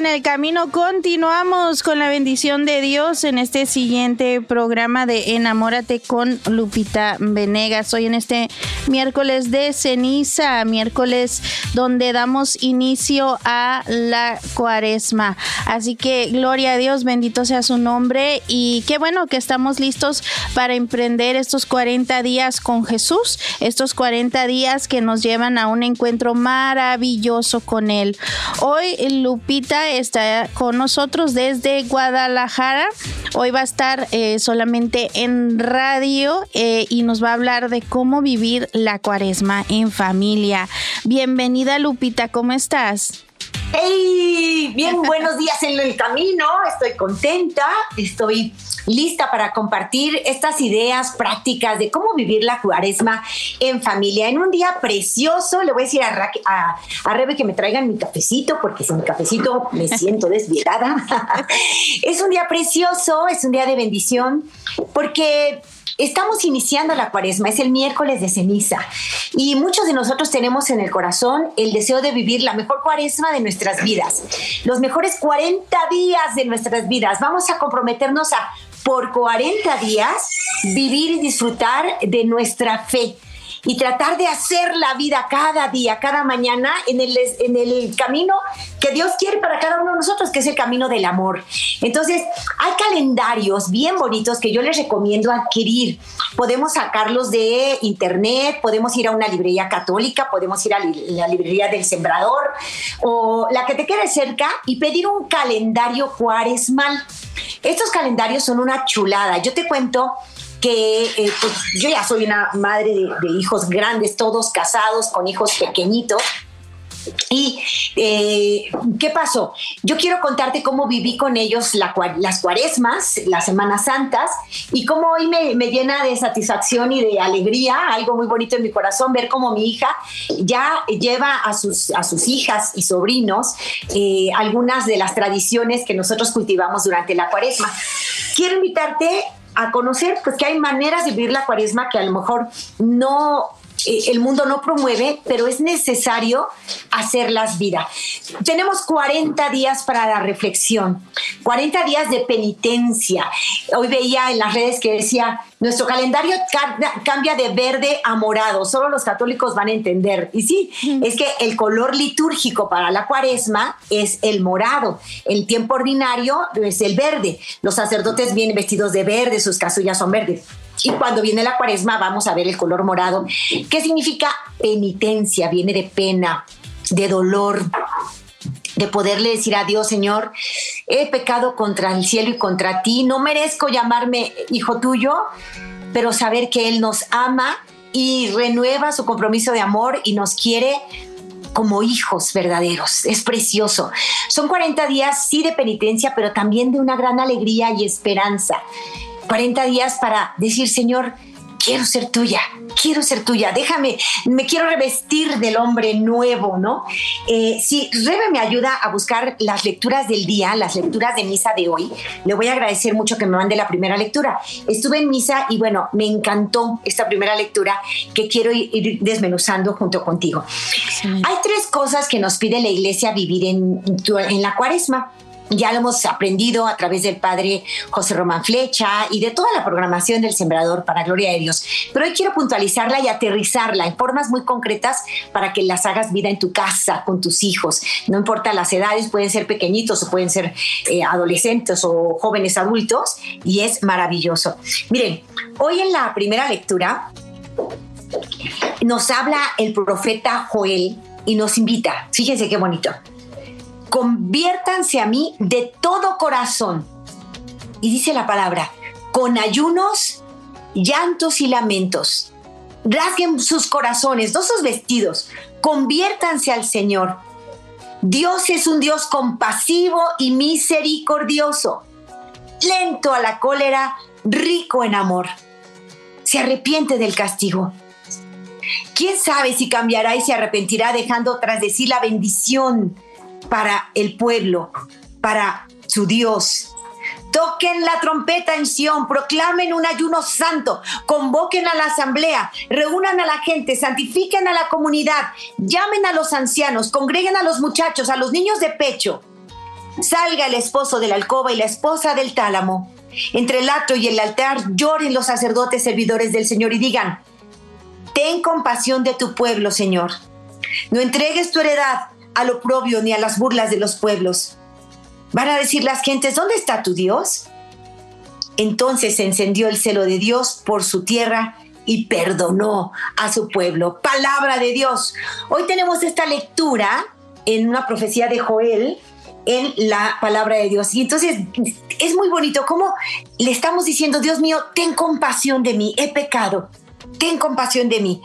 En el camino. Continuamos con la bendición de Dios en este siguiente programa de Enamórate con Lupita Venegas. Hoy en este miércoles de ceniza, miércoles donde damos inicio a la cuaresma. Así que gloria a Dios, bendito sea su nombre y qué bueno que estamos listos para emprender estos 40 días con Jesús, estos 40 días que nos llevan a un encuentro maravilloso con Él. Hoy Lupita está con nosotros desde Guadalajara. Hoy va a estar eh, solamente en radio eh, y nos va a hablar de cómo vivir la cuaresma en familia. Bienvenida Lupita, ¿cómo estás? ¡Hey! Bien, buenos días en el camino. Estoy contenta, estoy lista para compartir estas ideas prácticas de cómo vivir la cuaresma en familia. En un día precioso, le voy a decir a, a, Rebe que me traigan mi cafecito, porque sin mi cafecito me siento desviada. es un día precioso, es un día de bendición, porque Estamos iniciando la cuaresma, es el miércoles de ceniza y muchos de nosotros tenemos en el corazón el deseo de vivir la mejor cuaresma de nuestras vidas, los mejores 40 días de nuestras vidas. Vamos a comprometernos a por 40 días vivir y disfrutar de nuestra fe y tratar de hacer la vida cada día, cada mañana en el, en el camino que Dios quiere para cada uno de nosotros, que es el camino del amor. Entonces, hay calendarios bien bonitos que yo les recomiendo adquirir. Podemos sacarlos de internet, podemos ir a una librería católica, podemos ir a la librería del sembrador o la que te quede cerca y pedir un calendario cuaresmal. Estos calendarios son una chulada. Yo te cuento que eh, pues, yo ya soy una madre de, hijos grandes, todos casados, con hijos pequeñitos. ¿Y eh, qué pasó? Yo quiero contarte cómo viví con ellos las cuaresmas, las Semanas Santas, y cómo hoy me, llena de satisfacción y de alegría, algo muy bonito en mi corazón, ver cómo mi hija ya lleva a sus, a sus hijas y sobrinos eh, algunas de las tradiciones que nosotros cultivamos durante la cuaresma. Quiero invitarte a conocer pues que hay maneras de vivir la cuaresma que a lo mejor no eh, el mundo no promueve, pero es necesario hacerlas vida. Tenemos 40 días para la reflexión, 40 días de penitencia. Hoy veía en las redes que decía, nuestro calendario cambia de verde a morado, solo los católicos van a entender. Y sí, es que el color litúrgico para la cuaresma es el morado, el tiempo ordinario es el verde. Los sacerdotes vienen vestidos de verde, sus casullas son verdes. Y cuando viene la cuaresma vamos a ver el color morado. ¿Qué significa penitencia? Viene de pena, de dolor, de poderle decir a Dios, Señor, he pecado contra el cielo y contra ti, no merezco llamarme hijo tuyo, pero saber que Él nos ama y renueva su compromiso de amor y nos quiere como hijos verdaderos. Es precioso. Son 40 días, sí, de penitencia, pero también de una gran alegría y esperanza. 40 días para decir, Señor, quiero ser tuya, quiero ser tuya, déjame, me quiero revestir del hombre nuevo, ¿no? Eh, si Rebe me ayuda a buscar las lecturas del día, las lecturas de misa de hoy, le voy a agradecer mucho que me mande la primera lectura. Estuve en misa y bueno, me encantó esta primera lectura que quiero ir desmenuzando junto contigo. Hay tres cosas que nos pide la iglesia vivir en, en la cuaresma ya lo hemos aprendido a través del padre José Román Flecha y de toda la programación del Sembrador para Gloria de Dios. Pero hoy quiero puntualizarla y aterrizarla en formas muy concretas para que las hagas vida en tu casa, con tus hijos. No importa las edades, pueden ser pequeñitos o pueden ser eh, adolescentes o jóvenes adultos y es maravilloso. Miren, hoy en la primera lectura nos habla el profeta Joel y nos invita, fíjense qué bonito conviértanse a mí de todo corazón. Y dice la palabra, con ayunos llantos y lamentos. Rasguen sus corazones, no sus vestidos. Conviértanse al Señor. Dios es un Dios compasivo y misericordioso, lento a la cólera, rico en amor. Se arrepiente del castigo. ¿Quién sabe si cambiará y se arrepentirá dejando tras de sí la bendición para el pueblo, para su Dios? Toquen la trompeta en Sión, proclamen un ayuno santo, convoquen a la asamblea, reúnan a la gente, santifiquen a la comunidad, llamen a los ancianos, congreguen a los muchachos, a los niños de pecho. Salga el esposo de la alcoba y la esposa del tálamo. Entre el atrio y el altar lloren los sacerdotes servidores del Señor y digan, ten compasión de tu pueblo, Señor. No entregues tu heredad al oprobio ni a las burlas de los pueblos Van a decir las gentes, ¿dónde está tu Dios? Entonces se encendió el celo de Dios por su tierra y perdonó a su pueblo. Palabra de Dios. Hoy tenemos esta lectura en una profecía de Joel en la palabra de Dios. Y entonces es muy bonito cómo le estamos diciendo, Dios mío, ten compasión de mí, he pecado, ten compasión de mí.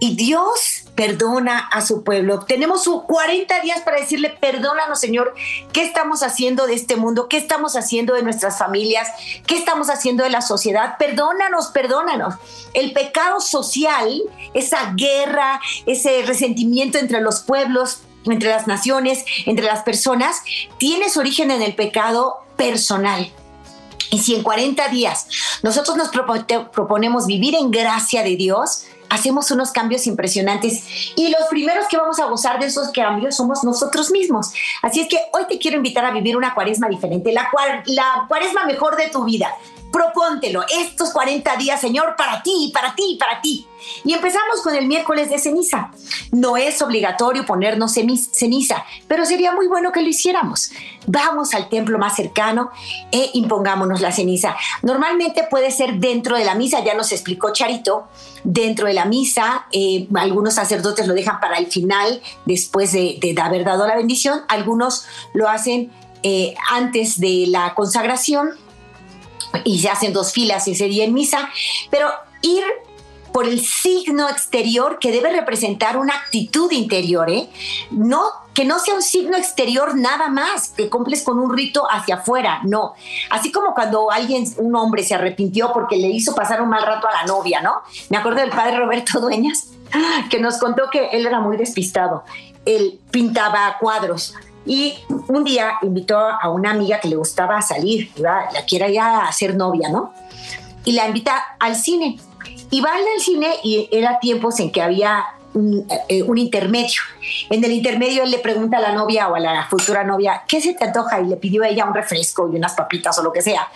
Y Dios perdona a su pueblo. Tenemos 40 días para decirle, perdónanos Señor, ¿qué estamos haciendo de este mundo? ¿Qué estamos haciendo de nuestras familias? ¿Qué estamos haciendo de la sociedad? Perdónanos, perdónanos. El pecado social, esa guerra, ese resentimiento entre los pueblos, entre las naciones, entre las personas, tiene su origen en el pecado personal. Y si en 40 días nosotros nos proponemos vivir en gracia de Dios, hacemos unos cambios impresionantes y los primeros que vamos a gozar de esos cambios somos nosotros mismos. Así es que hoy te quiero invitar a vivir una cuaresma diferente, la, la cuaresma mejor de tu vida. Propóntelo, estos 40 días, Señor, para ti, para ti, para ti. Y empezamos con el miércoles de ceniza. No es obligatorio ponernos ceniza, pero sería muy bueno que lo hiciéramos. Vamos al templo más cercano e impongámonos la ceniza. Normalmente puede ser dentro de la misa, ya nos explicó Charito, dentro de la misa. Eh, algunos sacerdotes lo dejan para el final, después de, haber dado la bendición. Algunos lo hacen eh, antes de la consagración y se hacen dos filas ese día en misa, pero ir por el signo exterior que debe representar una actitud interior, ¿eh? No, que no sea un signo exterior nada más, que cumples con un rito hacia afuera, no. Así como cuando alguien, un hombre se arrepintió porque le hizo pasar un mal rato a la novia, ¿no? Me acuerdo del padre Roberto Dueñas, que nos contó que él era muy despistado. Él pintaba cuadros, y un día invitó a una amiga que le gustaba salir, la quiera ya hacer novia, ¿no? Y la invita al cine. Y va al cine y era tiempos en que había eh, un, intermedio. En el intermedio él le pregunta a la novia o a la futura novia, ¿qué se te antoja? Y le pidió a ella un refresco y unas papitas o lo que sea,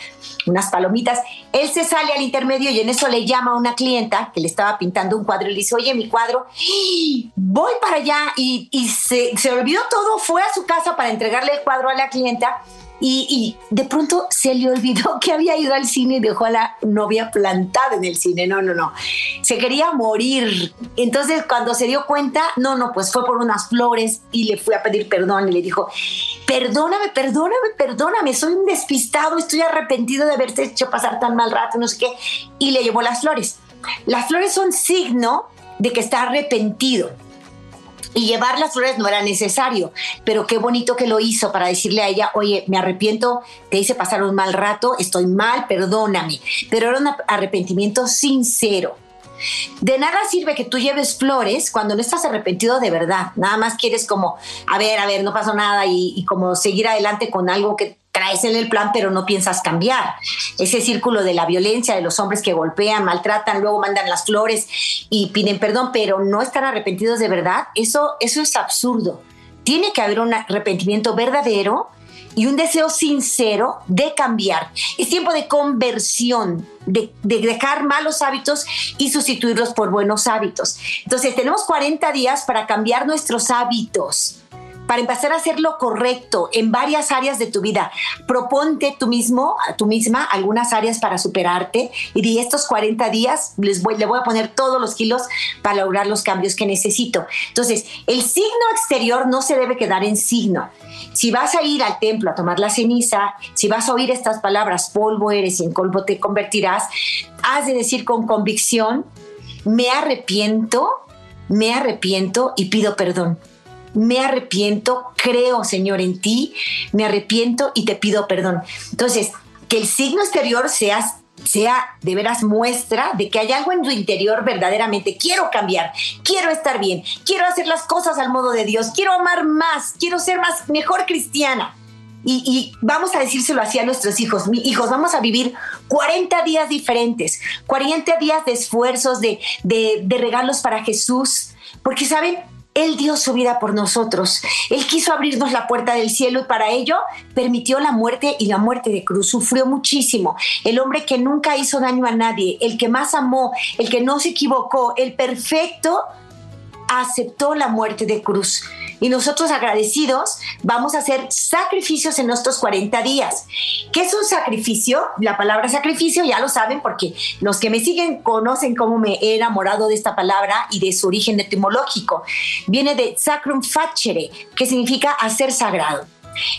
unas palomitas. Él se sale al intermedio y en eso le llama a una clienta que le estaba pintando un cuadro y le dice, oye, mi cuadro, voy para allá y, se, se olvidó todo, fue a su casa para entregarle el cuadro a la clienta y, de pronto se le olvidó que había ido al cine y dejó a la novia plantada en el cine. No, no, no. Se quería morir. Entonces cuando se dio cuenta, no, no, pues fue por unas flores y le fue a pedir perdón y le dijo, perdóname, perdóname, perdóname, soy un despistado, estoy arrepentido de haberte hecho pasar tan mal rato, no sé qué. Y le llevó las flores. Las flores son signo de que está arrepentido. Y llevar las flores no era necesario, pero qué bonito que lo hizo para decirle a ella, oye, me arrepiento, te hice pasar un mal rato, estoy mal, perdóname. Pero era un arrepentimiento sincero. De nada sirve que tú lleves flores cuando no estás arrepentido de verdad. Nada más quieres como, a ver, a ver, no pasó nada y, como seguir adelante con algo que traes en el plan, pero no piensas cambiar. Ese círculo de la violencia, de los hombres que golpean, maltratan, luego mandan las flores y piden perdón, pero no están arrepentidos de verdad, eso, eso es absurdo. Tiene que haber un arrepentimiento verdadero y un deseo sincero de cambiar. Es tiempo de conversión, de, de, dejar malos hábitos y sustituirlos por buenos hábitos. Entonces, tenemos 40 días para cambiar nuestros hábitos para empezar a hacer lo correcto en varias áreas de tu vida. Proponte tú mismo, tú misma, algunas áreas para superarte y de estos 40 días les voy, le voy a poner todos los kilos para lograr los cambios que necesito. Entonces, el signo exterior no se debe quedar en signo. Si vas a ir al templo a tomar la ceniza, si vas a oír estas palabras, polvo eres y en polvo te convertirás, has de decir con convicción, me arrepiento, me arrepiento y pido perdón. Me arrepiento, creo, Señor, en ti, me arrepiento y te pido perdón. Entonces, que el signo exterior sea sea de veras muestra de que hay algo en tu interior verdaderamente. Quiero cambiar, quiero estar bien, quiero hacer las cosas al modo de Dios, quiero amar más, quiero ser más, mejor cristiana. Y, vamos a decírselo así a nuestros hijos, mis hijos, vamos a vivir 40 días diferentes, 40 días de esfuerzos, de, de regalos para Jesús, porque saben, él dio su vida por nosotros. Él quiso abrirnos la puerta del cielo y para ello permitió la muerte y la muerte de cruz. Sufrió muchísimo. El hombre que nunca hizo daño a nadie, el que más amó, el que no se equivocó, el perfecto, aceptó la muerte de cruz. Y nosotros agradecidos vamos a hacer sacrificios en nuestros 40 días. ¿Qué es un sacrificio? La palabra sacrificio ya lo saben porque los que me siguen conocen cómo me he enamorado de esta palabra y de su origen etimológico. Viene de sacrum facere, que significa hacer sagrado.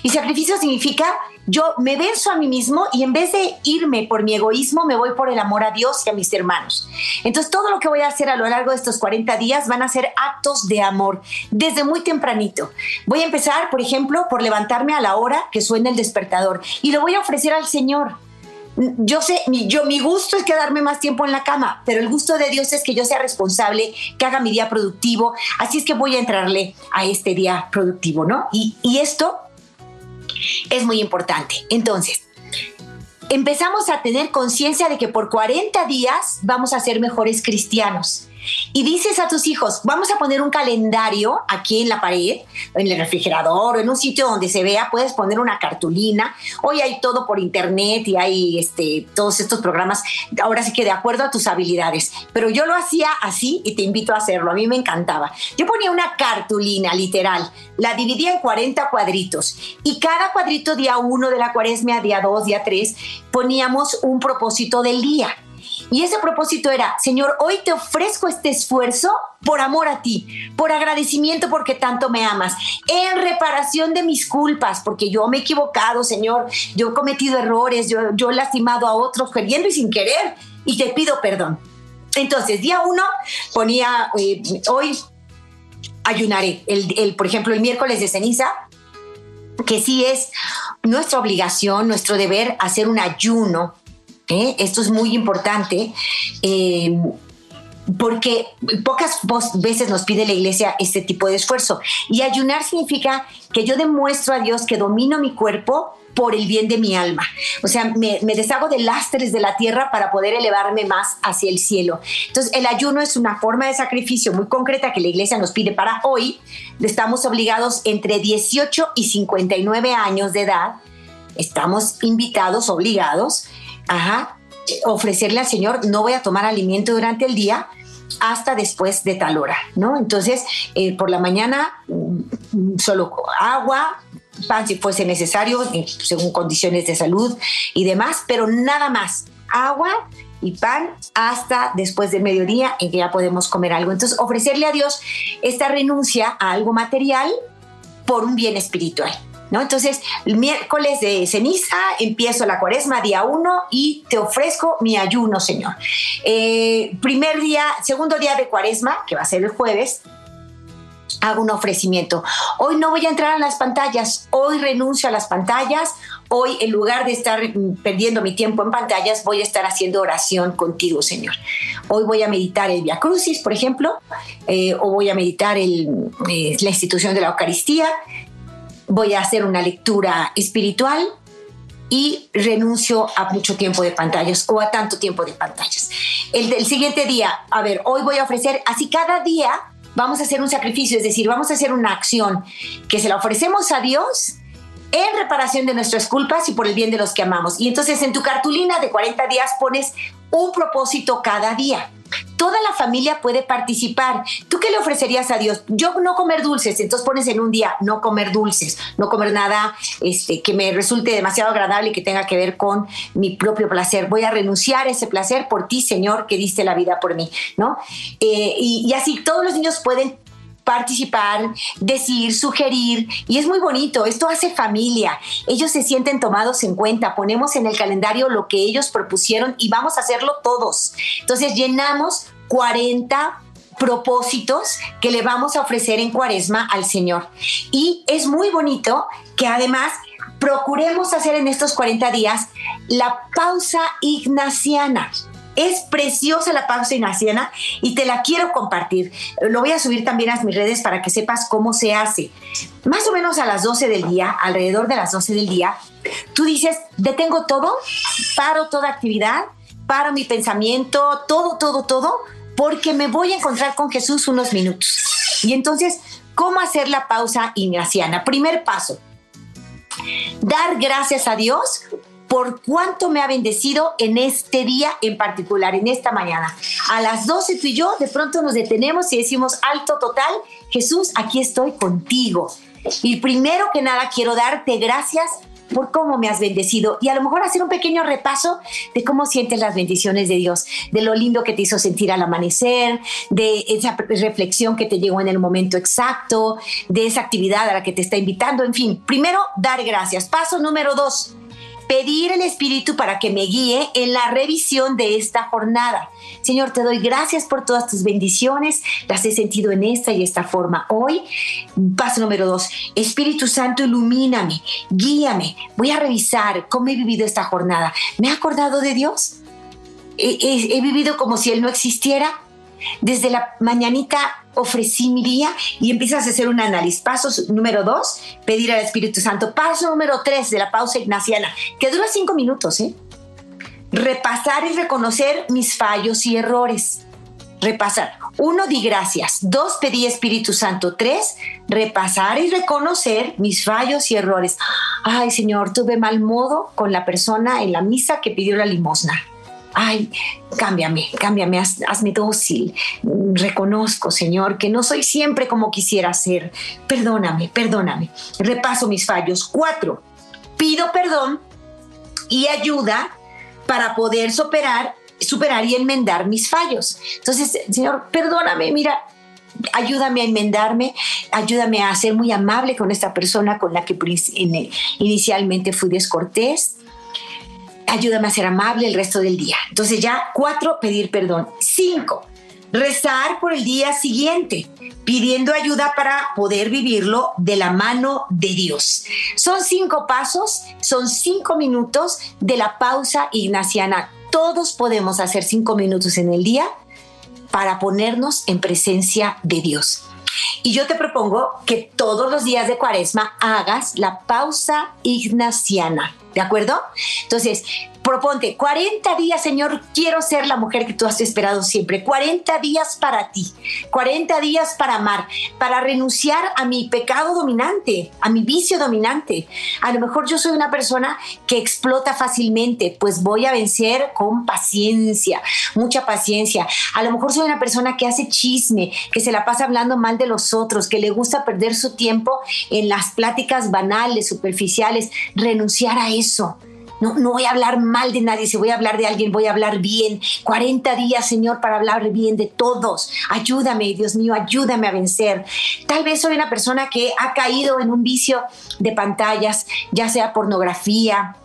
Y sacrificio significa yo me verso a mí mismo y en vez de irme por mi egoísmo, me voy por el amor a Dios y a mis hermanos. Entonces todo lo que voy a hacer a lo largo de estos 40 días van a ser actos de amor desde muy tempranito. Voy a empezar, por ejemplo, por levantarme a la hora que suena el despertador y lo voy a ofrecer al Señor yo sé, mi, yo, mi gusto es quedarme más tiempo en la cama, pero el gusto de Dios es que yo sea responsable, que haga mi día productivo, así es que voy a entrarle a este día productivo, ¿no? Y esto es muy importante. Entonces, empezamos a tener conciencia de que por 40 días vamos a ser mejores cristianos y dices a tus hijos, vamos a poner un calendario aquí en la pared, en el refrigerador o en un sitio donde se vea, puedes poner una cartulina. Hoy hay todo por internet y hay este, todos estos programas, ahora sí que de acuerdo a tus habilidades. Pero yo lo hacía así y te invito a hacerlo, a mí me encantaba. Yo ponía una cartulina literal, la dividía en 40 cuadritos y cada cuadrito día 1 de la cuaresma, día 2, día 3, poníamos un propósito del día. Y ese propósito era, Señor, hoy te ofrezco este esfuerzo por amor a ti, por agradecimiento porque tanto me amas, en reparación de mis culpas, porque yo me he equivocado, Señor, yo he cometido errores, yo, he lastimado a otros queriendo y sin querer, y te pido perdón. Entonces, día uno ponía, eh, hoy ayunaré, el, por ejemplo, el miércoles de ceniza, que sí es nuestra obligación, nuestro deber hacer un ayuno ¿eh? Esto es muy importante. Eh, porque pocas veces nos pide la iglesia este tipo de esfuerzo. Y ayunar significa que yo demuestro a Dios que domino mi cuerpo por el bien de mi alma. O sea, me, me, deshago de lastres de la tierra para poder elevarme más hacia el cielo. Entonces, el ayuno es una forma de sacrificio muy concreta que la iglesia nos pide para hoy. Estamos obligados entre 18 y 59 años de edad. Estamos invitados, obligados ajá, ofrecerle al Señor, no voy a tomar alimento durante el día hasta después de tal hora, ¿no? Entonces, eh, por la mañana, mm, solo agua, pan si fuese necesario, eh, según condiciones de salud y demás, pero nada más, agua y pan hasta después del mediodía en que ya podemos comer algo. Entonces, ofrecerle a Dios esta renuncia a algo material por un bien espiritual. Entonces, el miércoles de ceniza empiezo la cuaresma, día uno, y te ofrezco mi ayuno, Señor. Eh, primer día, segundo día de cuaresma, que va a ser el jueves, hago un ofrecimiento. Hoy no voy a entrar a las pantallas, hoy renuncio a las pantallas, hoy en lugar de estar perdiendo mi tiempo en pantallas, voy a estar haciendo oración contigo, Señor. Hoy voy a meditar el Via Crucis, por ejemplo, eh, o voy a meditar el, eh, la institución de la Eucaristía, voy a hacer una lectura espiritual y renuncio a mucho tiempo de pantallas o a tanto tiempo de pantallas. El del siguiente día, a ver, hoy voy a ofrecer, así cada día vamos a hacer un sacrificio, es decir, vamos a hacer una acción que se la ofrecemos a Dios en reparación de nuestras culpas y por el bien de los que amamos. Y entonces en tu cartulina de 40 días pones un propósito cada día toda la familia puede participar. ¿Tú qué le ofrecerías a Dios? Yo no comer dulces, entonces pones en un día no comer dulces, no comer nada este, que me resulte demasiado agradable y que tenga que ver con mi propio placer. Voy a renunciar a ese placer por ti, Señor, que diste la vida por mí, ¿no? Eh, y, y así todos los niños pueden participar, decir, sugerir, y es muy bonito, esto hace familia, ellos se sienten tomados en cuenta, ponemos en el calendario lo que ellos propusieron y vamos a hacerlo todos. Entonces llenamos 40 propósitos que le vamos a ofrecer en cuaresma al Señor. Y es muy bonito que además procuremos hacer en estos 40 días la pausa ignaciana. Es preciosa la pausa ignaciana y te la quiero compartir. Lo voy a subir también a mis redes para que sepas cómo se hace. Más o menos a las 12 del día, alrededor de las 12 del día, tú dices, detengo todo, paro toda actividad, paro mi pensamiento, todo, todo, todo, porque me voy a encontrar con Jesús unos minutos. Y entonces, ¿cómo hacer la pausa ignaciana? Primer paso, dar gracias a Dios por cuánto me ha bendecido en este día en particular, en esta mañana. A las 12 tú y yo de pronto nos detenemos y decimos, alto total, Jesús, aquí estoy contigo. Y primero que nada quiero darte gracias por cómo me has bendecido y a lo mejor hacer un pequeño repaso de cómo sientes las bendiciones de Dios, de lo lindo que te hizo sentir al amanecer, de esa reflexión que te llegó en el momento exacto, de esa actividad a la que te está invitando, en fin, primero dar gracias. Paso número dos, pedir el Espíritu para que me guíe en la revisión de esta jornada. Señor, te doy gracias por todas tus bendiciones, las he sentido en esta y esta forma. Hoy, paso número dos, Espíritu Santo, ilumíname, guíame. Voy a revisar cómo he vivido esta jornada. ¿Me he acordado de Dios? he vivido como si Él no existiera? Desde la mañanita ofrecí mi día y empiezas a hacer un análisis. Paso número dos, pedir al Espíritu Santo. Paso número tres de la pausa ignaciana, que dura cinco minutos, ¿eh? Repasar y reconocer mis fallos y errores. Repasar. Uno, di gracias. Dos, pedí Espíritu Santo. Tres, repasar y reconocer mis fallos y errores. Ay, Señor, tuve mal modo con la persona en la misa que pidió la limosna ay, cámbiame, cámbiame, hazme dócil. Reconozco, Señor, que no soy siempre como quisiera ser. Perdóname, perdóname. Repaso mis fallos. Cuatro, pido perdón y ayuda para poder superar, superar y enmendar mis fallos. Entonces, Señor, perdóname, mira, ayúdame a enmendarme, ayúdame a ser muy amable con esta persona con la que inicialmente fui descortés ayúdame a ser amable el resto del día. Entonces ya cuatro, pedir perdón. Cinco, rezar por el día siguiente, pidiendo ayuda para poder vivirlo de la mano de Dios. Son cinco pasos, son cinco minutos de la pausa ignaciana. Todos podemos hacer cinco minutos en el día para ponernos en presencia de Dios. Y yo te propongo que todos los días de cuaresma hagas la pausa ignaciana. ¿De acuerdo? Entonces, proponte 40 días, Señor, quiero ser la mujer que tú has esperado siempre. 40 días para ti, 40 días para amar, para renunciar a mi pecado dominante, a mi vicio dominante. A lo mejor yo soy una persona que explota fácilmente, pues voy a vencer con paciencia, mucha paciencia. A lo mejor soy una persona que hace chisme, que se la pasa hablando mal de los otros, que le gusta perder su tiempo en las pláticas banales, superficiales, renunciar a eso no, no voy a hablar mal de nadie, si voy a hablar de alguien, voy a hablar bien. 40 días, Señor, para hablar bien de todos. Ayúdame, Dios mío, ayúdame a vencer. Tal vez soy una persona que ha caído en un vicio de pantallas, ya sea pornografía,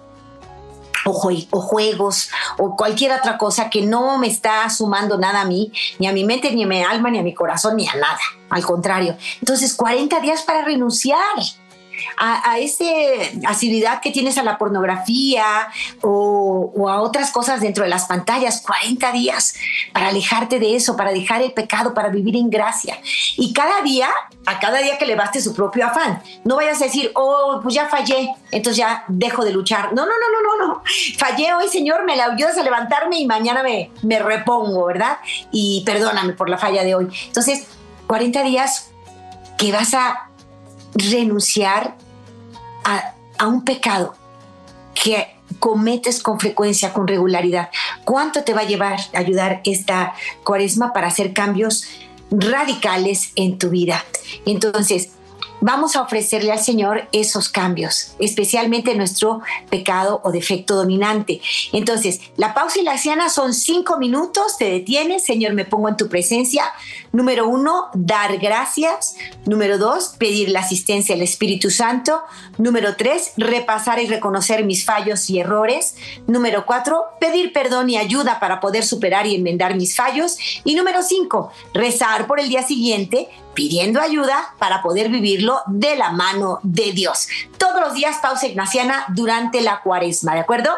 o, juegos o cualquier otra cosa que no me está sumando nada a mí, ni a mi mente, ni a mi alma, ni a mi corazón, ni a nada. Al contrario. Entonces, 40 días para renunciar a, a esa asiduidad que tienes a la pornografía o, a otras cosas dentro de las pantallas, 40 días para alejarte de eso, para dejar el pecado, para vivir en gracia. Y cada día, a cada día que le baste su propio afán. No vayas a decir, oh, pues ya fallé, entonces ya dejo de luchar. No, no, no, no, no, no. Fallé hoy, Señor, me la ayudas a levantarme y mañana me, me repongo, ¿verdad? Y perdóname por la falla de hoy. Entonces, 40 días que vas a renunciar a, un pecado que cometes con frecuencia, con regularidad? ¿Cuánto te va a llevar a ayudar esta cuaresma para hacer cambios radicales en tu vida? Entonces, vamos a ofrecerle al Señor esos cambios, especialmente nuestro pecado o defecto dominante. Entonces, la pausa y la siana son cinco minutos, te detienes, Señor, me pongo en tu presencia. Número uno, dar gracias. Número dos, pedir la asistencia del Espíritu Santo. Número tres, repasar y reconocer mis fallos y errores. Número cuatro, pedir perdón y ayuda para poder superar y enmendar mis fallos. Y número cinco, rezar por el día siguiente pidiendo ayuda para poder vivirlo de la mano de Dios. Todos los días pausa ignaciana durante la cuaresma, ¿de acuerdo?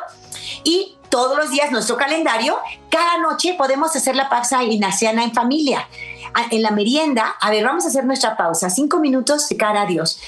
Y todos los días nuestro calendario, cada noche podemos hacer la pausa ignaciana en familia. En la merienda, a ver, vamos a hacer nuestra pausa, cinco minutos de cara a Dios.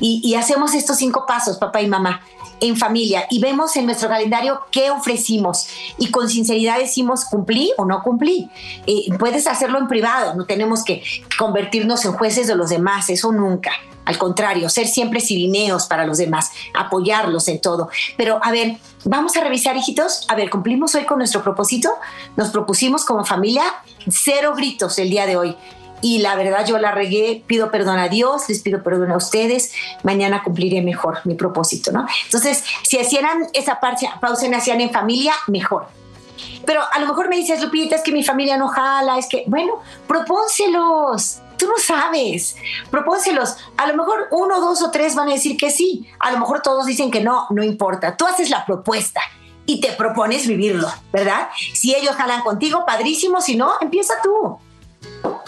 Y, y hacemos estos cinco pasos, papá y mamá en familia y vemos en nuestro calendario qué ofrecimos y con sinceridad decimos cumplí o no cumplí. Eh, puedes hacerlo en privado, no tenemos que convertirnos en jueces de los demás, eso nunca. Al contrario, ser siempre sirineos para los demás, apoyarlos en todo. Pero a ver, vamos a revisar, hijitos. A ver, cumplimos hoy con nuestro propósito. Nos propusimos como familia cero gritos el día de hoy y la verdad yo la regué, pido perdón a Dios, les pido perdón a ustedes, mañana cumpliré mejor mi propósito, ¿no? Entonces, si hicieran esa pausa y hacían en familia, mejor. Pero a lo mejor me dices, Lupita, es que mi familia no jala, es que, bueno, propónselos. Tú no sabes, propónselos. A lo mejor uno, dos o tres van a decir que sí. A lo mejor todos dicen que no, no importa. Tú haces la propuesta y te propones vivirlo, ¿verdad? Si ellos jalan contigo, padrísimo. Si no, empieza tú.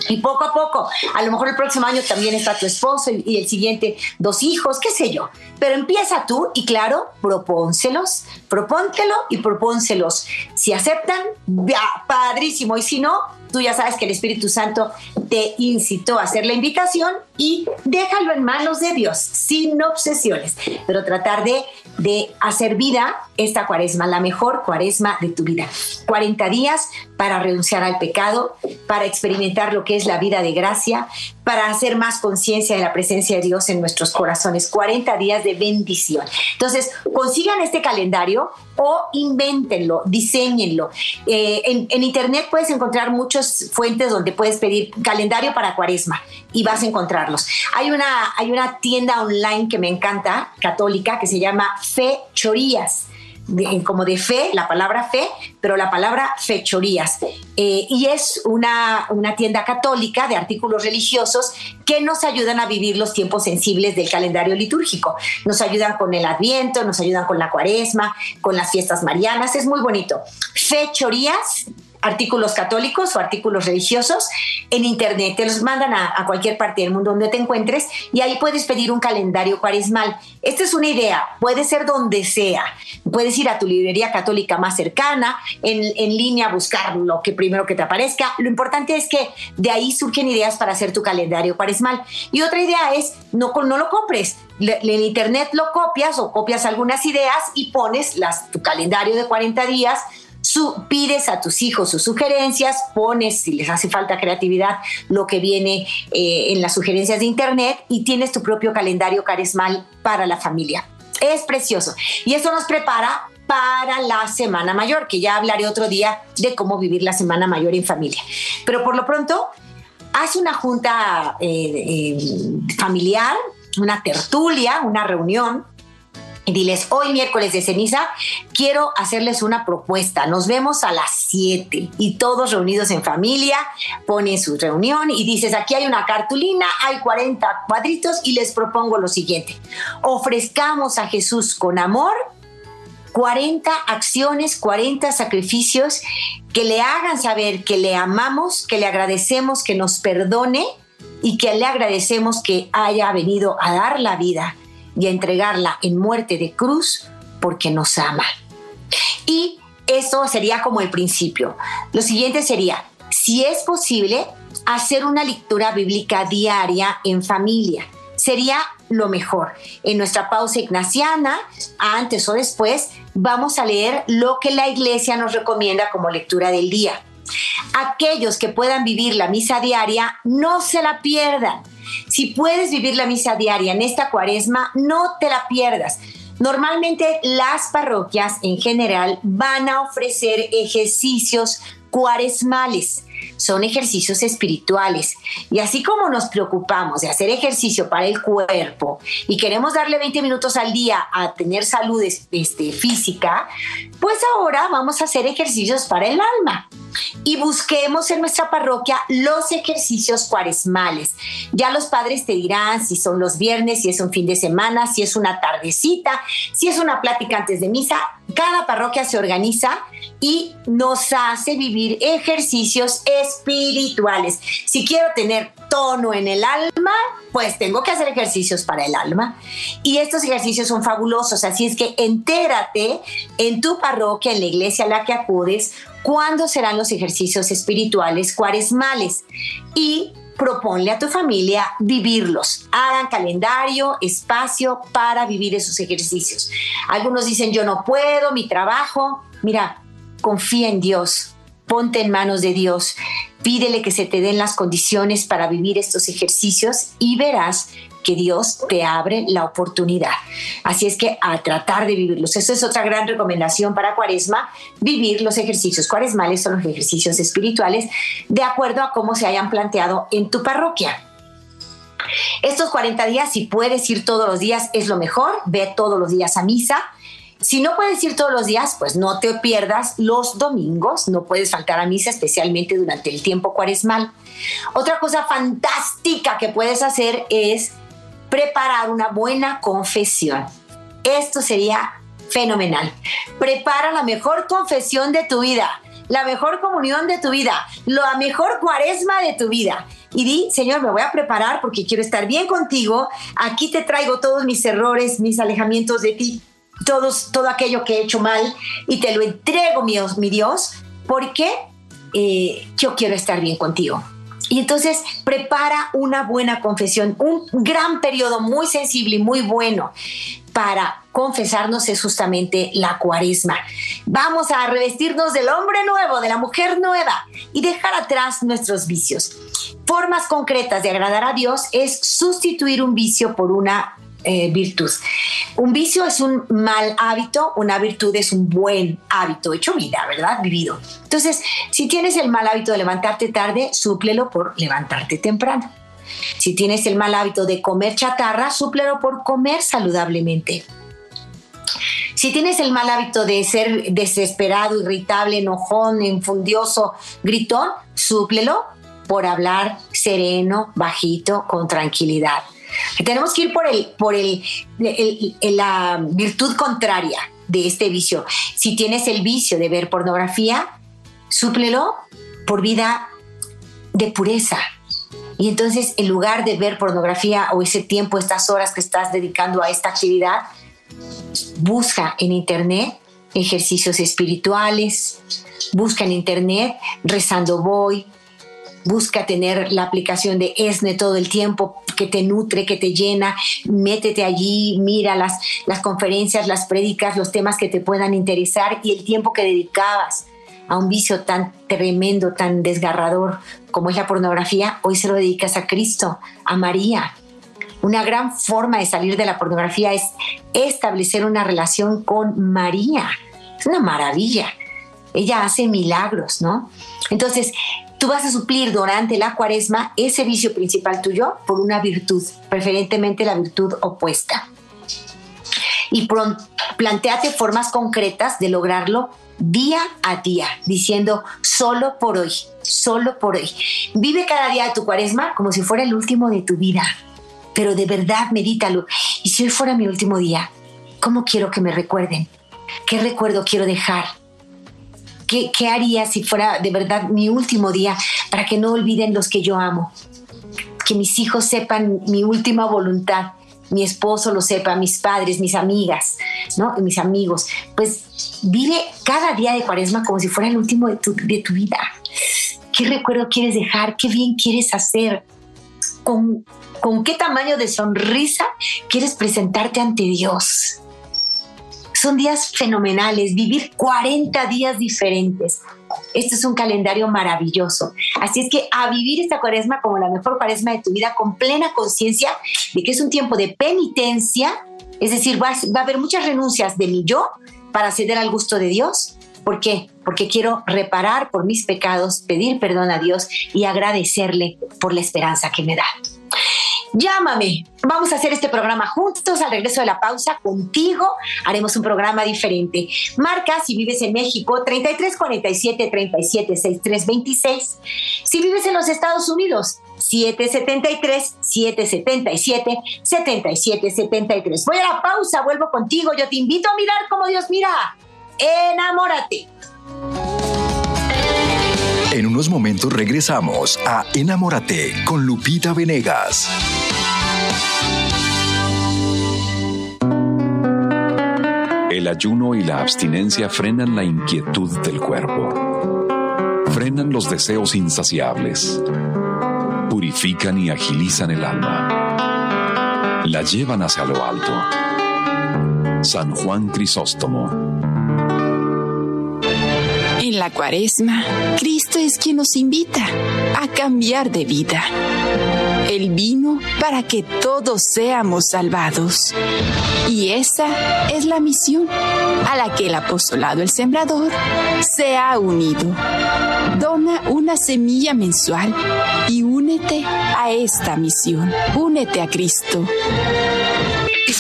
Y poco a poco, a lo mejor el próximo año también está tu esposo y, el siguiente dos hijos, qué sé yo. Pero empieza tú y claro, propónselos, propóntelo y propónselos. Si aceptan, ya, padrísimo. Y si no, tú ya sabes que el Espíritu Santo te incitó a hacer la invitación y déjalo en manos de Dios, sin obsesiones, pero tratar de, de hacer vida esta cuaresma, la mejor cuaresma de tu vida. 40 días para renunciar al pecado, para experimentar lo que es la vida de gracia, para hacer más conciencia de la presencia de Dios en nuestros corazones. 40 días de bendición. Entonces, consigan este calendario o invéntenlo, diseñenlo. Eh, en, en, internet puedes encontrar muchas fuentes donde puedes pedir calendario para cuaresma y vas a encontrarlos. Hay una, hay una tienda online que me encanta, católica, que se llama Fe Chorías como de fe, la palabra fe, pero la palabra fechorías. Eh, y es una, una tienda católica de artículos religiosos que nos ayudan a vivir los tiempos sensibles del calendario litúrgico. Nos ayudan con el Adviento, nos ayudan con la Cuaresma, con las fiestas marianas. Es muy bonito. Fechorías artículos católicos o artículos religiosos en internet. Te los mandan a, cualquier parte del mundo donde te encuentres y ahí puedes pedir un calendario cuaresmal. Esta es una idea, puede ser donde sea. Puedes ir a tu librería católica más cercana, en, en línea, buscar lo que primero que te aparezca. Lo importante es que de ahí surgen ideas para hacer tu calendario cuaresmal. Y otra idea es, no, no lo compres, en internet lo copias o copias algunas ideas y pones las, tu calendario de 40 días pides a tus hijos sus sugerencias, pones, si les hace falta creatividad, lo que viene eh, en las sugerencias de Internet y tienes tu propio calendario carismal para la familia. Es precioso. Y eso nos prepara para la Semana Mayor, que ya hablaré otro día de cómo vivir la Semana Mayor en familia. Pero por lo pronto, haz una junta eh, eh, familiar, una tertulia, una reunión diles, hoy miércoles de ceniza, quiero hacerles una propuesta. Nos vemos a las 7 y todos reunidos en familia, ponen su reunión y dices, aquí hay una cartulina, hay 40 cuadritos y les propongo lo siguiente. Ofrezcamos a Jesús con amor 40 acciones, 40 sacrificios que le hagan saber que le amamos, que le agradecemos, que nos perdone y que le agradecemos que haya venido a dar la vida y a entregarla en muerte de cruz porque nos ama. Y eso sería como el principio. Lo siguiente sería, si es posible, hacer una lectura bíblica diaria en familia. Sería lo mejor. En nuestra pausa ignaciana, antes o después, vamos a leer lo que la iglesia nos recomienda como lectura del día. Aquellos que puedan vivir la misa diaria, no se la pierdan. Si puedes vivir la misa diaria en esta cuaresma, no te la pierdas. Normalmente las parroquias en general van a ofrecer ejercicios cuaresmales. Son ejercicios espirituales. Y así como nos preocupamos de hacer ejercicio para el cuerpo y queremos darle 20 minutos al día a tener salud este, física, pues ahora vamos a hacer ejercicios para el alma y busquemos en nuestra parroquia los ejercicios cuaresmales. Ya los padres te dirán si son los viernes, si es un fin de semana, si es una tardecita, si es una plática antes de misa. Cada parroquia se organiza y nos hace vivir ejercicios espirituales. Si quiero tener tono en el alma, pues tengo que hacer ejercicios para el alma. Y estos ejercicios son fabulosos, así es que entérate en tu parroquia, en la iglesia a la que acudes, cuándo serán los ejercicios espirituales cuaresmales y proponle a tu familia vivirlos. Hagan calendario, espacio para vivir esos ejercicios. Algunos dicen, yo no puedo, mi trabajo. Mira, confía en Dios, ponte en manos de Dios, pídele que se te den las condiciones para vivir estos ejercicios y verás que Dios te abre la oportunidad. Así es que a tratar de vivirlos. Esa es otra gran recomendación para Cuaresma, vivir los ejercicios cuaresmales o los ejercicios espirituales de acuerdo a cómo se hayan planteado en tu parroquia. Estos 40 días, si puedes ir todos los días, es lo mejor. Ve todos los días a misa. Si no puedes ir todos los días, pues no te pierdas los domingos, no puedes faltar a misa, especialmente durante el tiempo cuaresmal. Otra cosa fantástica que puedes hacer es preparar una buena confesión. Esto sería fenomenal. Prepara la mejor confesión de tu vida, la mejor comunión de tu vida, la mejor cuaresma de tu vida. Y di, Señor, me voy a preparar porque quiero estar bien contigo. Aquí te traigo todos mis errores, mis alejamientos de ti, todos, todo aquello que he hecho mal y te lo entrego, mi, mi Dios, porque eh, yo quiero estar bien contigo. Y entonces prepara una buena confesión, un gran periodo muy sensible y muy bueno para confesarnos es justamente la cuaresma. Vamos a revestirnos del hombre nuevo, de la mujer nueva y dejar atrás nuestros vicios. Formas concretas de agradar a Dios es sustituir un vicio por una eh, virtud. Un vicio es un mal hábito, una virtud es un buen hábito, hecho vida, ¿verdad? Vivido. Entonces, si tienes el mal hábito de levantarte tarde, súplelo por levantarte temprano. Si tienes el mal hábito de comer chatarra, súplelo por comer saludablemente. Si tienes el mal hábito de ser desesperado, irritable, enojón, infundioso, gritón, súplelo por hablar sereno, bajito, con tranquilidad. Tenemos que ir por, el, por el, la virtud contraria de este vicio. Si tienes el vicio de ver pornografía, súplelo por vida de pureza. Y entonces, en lugar de ver pornografía o ese tiempo, estas horas que estás dedicando a esta actividad, busca en internet ejercicios espirituales, busca en internet rezando voy, busca tener la aplicación de ESNE todo el tiempo que te nutre, que te llena, métete allí, mira las, las conferencias, las prédicas, los temas que te puedan interesar y el tiempo que dedicabas a un vicio tan tremendo, tan desgarrador como es la pornografía, hoy se lo dedicas a Cristo, a María. Una gran forma de salir de la pornografía es establecer una relación con María. Es una maravilla. Ella hace milagros, ¿no? Entonces, tú vas a suplir durante la cuaresma ese vicio principal tuyo por una virtud, preferentemente la virtud opuesta. Y planteate formas concretas de lograrlo día a día, diciendo solo por hoy, solo por hoy. Vive cada día de tu cuaresma como si fuera el último de tu vida, pero de verdad medítalo. Y si hoy fuera mi último día, ¿cómo quiero que me recuerden? ¿Qué recuerdo quiero dejar? ¿Qué, haría si fuera de verdad mi último día para que no olviden los que yo amo? Que mis hijos sepan mi última voluntad, mi esposo lo sepa, mis padres, mis amigas, ¿no? mis amigos. Pues vive cada día de cuaresma como si fuera el último de tu, de tu vida. ¿Qué recuerdo quieres dejar? ¿Qué bien quieres hacer? ¿Con, ¿Con qué tamaño de sonrisa quieres presentarte ante Dios? Son días fenomenales, vivir 40 días diferentes. Este es un calendario maravilloso. Así es que a vivir esta cuaresma como la mejor cuaresma de tu vida con plena conciencia de que es un tiempo de penitencia Es decir, va, a haber muchas renuncias de mi yo para ceder al gusto de Dios. ¿Por qué? Porque quiero reparar por mis pecados, pedir perdón a Dios y agradecerle por la esperanza que me da. Llámame. Vamos a hacer este programa juntos al regreso de la pausa contigo. Haremos un programa diferente. Marca si vives en México 3347 376326. Si vives en los Estados Unidos 773 777 7773. Voy a la pausa, vuelvo contigo. Yo te invito a mirar como Dios mira. Enamórate. En unos momentos regresamos a Enamórate con Lupita Venegas. El ayuno y la abstinencia frenan la inquietud del cuerpo. Frenan los deseos insaciables. Purifican y agilizan el alma. La llevan hacia lo alto. San Juan Crisóstomo. En la cuaresma, Cristo es quien nos invita a cambiar de vida. Él vino para que todos seamos salvados. Y esa es la misión a la que el apostolado El Sembrador se ha unido. Dona una semilla mensual y únete a esta misión. Únete a Cristo.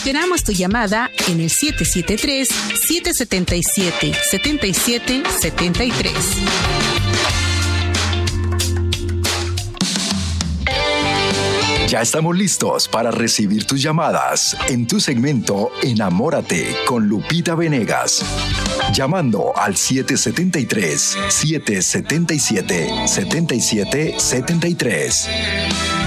Esperamos tu llamada en el 773-777-7773. Ya estamos listos para recibir tus llamadas en tu segmento Enamórate con Lupita Venegas. Llamando al 773-777-7773.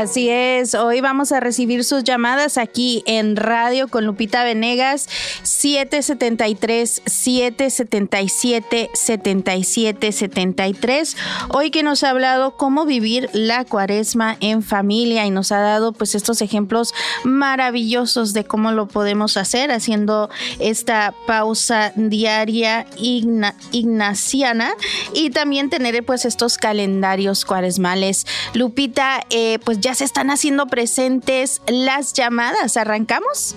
Así es, hoy vamos a recibir sus llamadas aquí en radio con Lupita Venegas 773 777 7773. Hoy que nos ha hablado cómo vivir la cuaresma en familia y nos ha dado pues estos ejemplos maravillosos de cómo lo podemos hacer haciendo esta pausa diaria ignaciana y también tener pues estos calendarios cuaresmales. Lupita, eh, pues ya se están haciendo presentes las llamadas. ¿Arrancamos?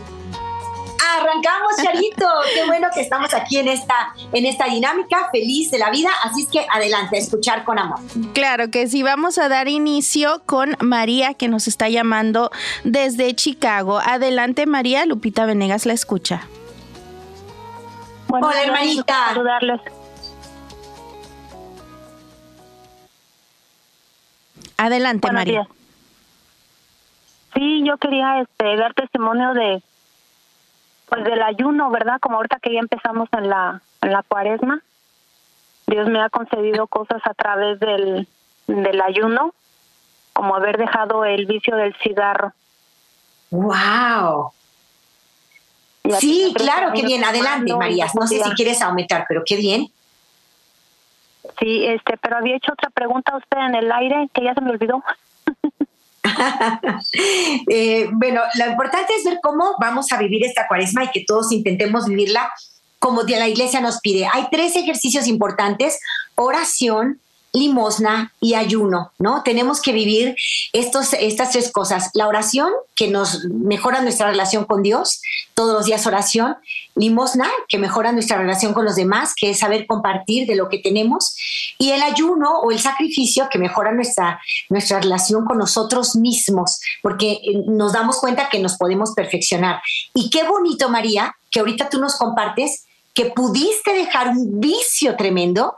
Arrancamos, Charito. Qué bueno que estamos aquí en esta, en esta dinámica feliz de la vida. Así es que adelante, a escuchar con amor. Claro que sí. Vamos a dar inicio con María, que nos está llamando desde Chicago. Adelante, María. Lupita Venegas la escucha. Hola, hermanita. Saludarles. Adelante, María. Sí, yo quería este, dar testimonio de pues del ayuno, ¿verdad? Como ahorita que ya empezamos en la en la Cuaresma. Dios me ha concedido cosas a través del del ayuno, como haber dejado el vicio del cigarro. Wow. Sí, claro, qué bien. Adelante, María. No sé si quieres aumentar, pero qué bien. Sí, este, pero había hecho otra pregunta a usted en el aire que ya se me olvidó. Eh, bueno, lo importante es ver cómo vamos a vivir esta cuaresma y que todos intentemos vivirla como la iglesia nos pide. Hay tres ejercicios importantes, oración, limosna y ayuno, ¿no? Tenemos que vivir estos, estas tres cosas. La oración, que nos mejora nuestra relación con Dios, todos los días oración. Limosna, que mejora nuestra relación con los demás, que es saber compartir de lo que tenemos. Y el ayuno o el sacrificio, que mejora nuestra, nuestra relación con nosotros mismos, porque eh, nos damos cuenta que nos podemos perfeccionar. Y qué bonito, María, que ahorita tú nos compartes que pudiste dejar un vicio tremendo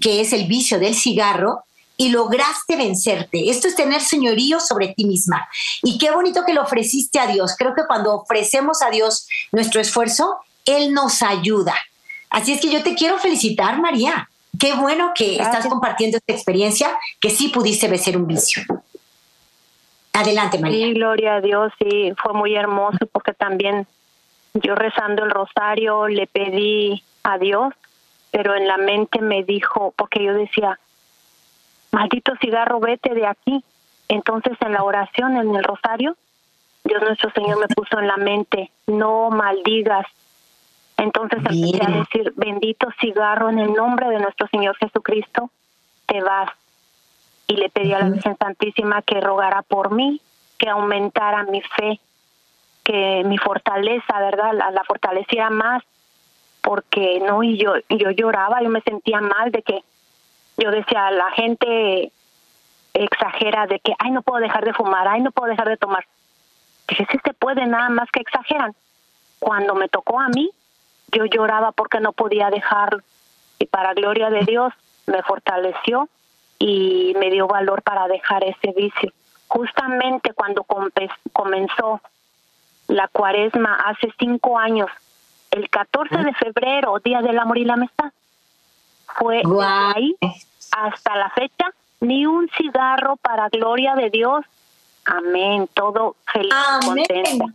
que es el vicio del cigarro, y lograste vencerte. Esto es tener señorío sobre ti misma. Y qué bonito que lo ofreciste a Dios. Creo que cuando ofrecemos a Dios nuestro esfuerzo, Él nos ayuda. Así es que yo te quiero felicitar, María. Qué bueno que estás compartiendo esta experiencia, que sí pudiste vencer un vicio. Adelante, María. Sí, gloria a Dios, sí, fue muy hermoso porque también yo rezando el rosario le pedí a Dios pero en la mente me dijo, porque yo decía, maldito cigarro, vete de aquí. Entonces en la oración, en el rosario, Dios nuestro Señor me puso en la mente, no maldigas. Entonces empecé a decir, bendito cigarro, en el nombre de nuestro Señor Jesucristo, te vas. Y le pedí a la Virgen Santísima que rogara por mí que aumentara mi fe, que mi fortaleza, ¿verdad? La, la fortaleciera más, porque no, y yo, yo lloraba, yo me sentía mal de que yo decía, la gente exagera de que, ay, no puedo dejar de fumar, ay, no puedo dejar de tomar. Dije, sí se puede, nada más que exageran. Cuando me tocó a mí, yo lloraba porque no podía dejarlo. Y para gloria de Dios, me fortaleció y me dio valor para dejar ese vicio. Justamente cuando comenzó la cuaresma hace cinco años, el 14 de febrero, Día del Amor y la Amistad, fue ahí hasta la fecha, ni un cigarro para gloria de Dios. Amén, todo feliz, contenta.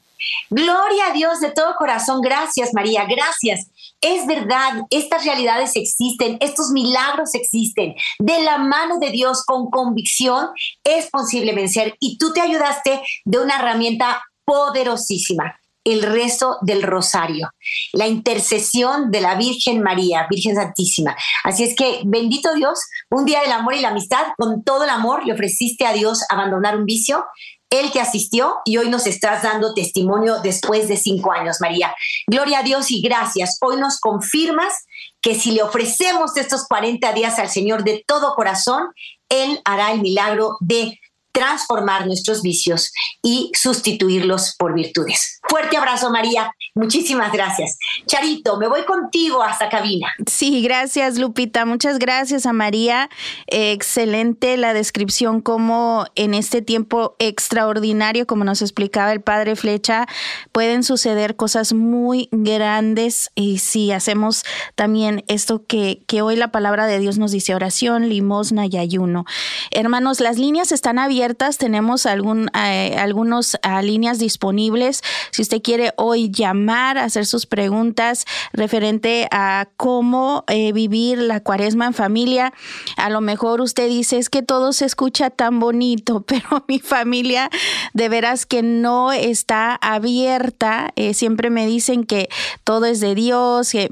Gloria a Dios de todo corazón. Gracias, María. Gracias. Es verdad, estas realidades existen, estos milagros existen. De la mano de Dios, con convicción, es posible vencer. Y tú te ayudaste de una herramienta poderosísima el rezo del rosario, la intercesión de la Virgen María, Virgen Santísima. Así es que, bendito Dios, un día del amor y la amistad, con todo el amor le ofreciste a Dios abandonar un vicio él te asistió y hoy nos estás dando testimonio después de cinco años, María. Gloria a Dios y gracias. Hoy nos confirmas que si le ofrecemos estos 40 días al Señor de todo corazón, Él hará el milagro de transformar nuestros vicios y sustituirlos por virtudes. Fuerte abrazo, María. Muchísimas gracias. Charito, me voy contigo hasta cabina. Sí, gracias, Lupita. Muchas gracias a María. excelente la descripción, como en este tiempo extraordinario, como nos explicaba el padre Flecha, pueden suceder cosas muy grandes y si hacemos también esto que, que hoy la palabra de Dios nos dice, oración, limosna y ayuno. Hermanos, las líneas están abiertas tenemos algún, eh, ah, líneas disponibles. Si usted quiere hoy llamar, hacer sus preguntas referente a cómo eh, vivir la cuaresma en familia, a lo mejor usted dice es que todo se escucha tan bonito, pero mi familia de veras que no está abierta. Eh, siempre me dicen que todo es de Dios, que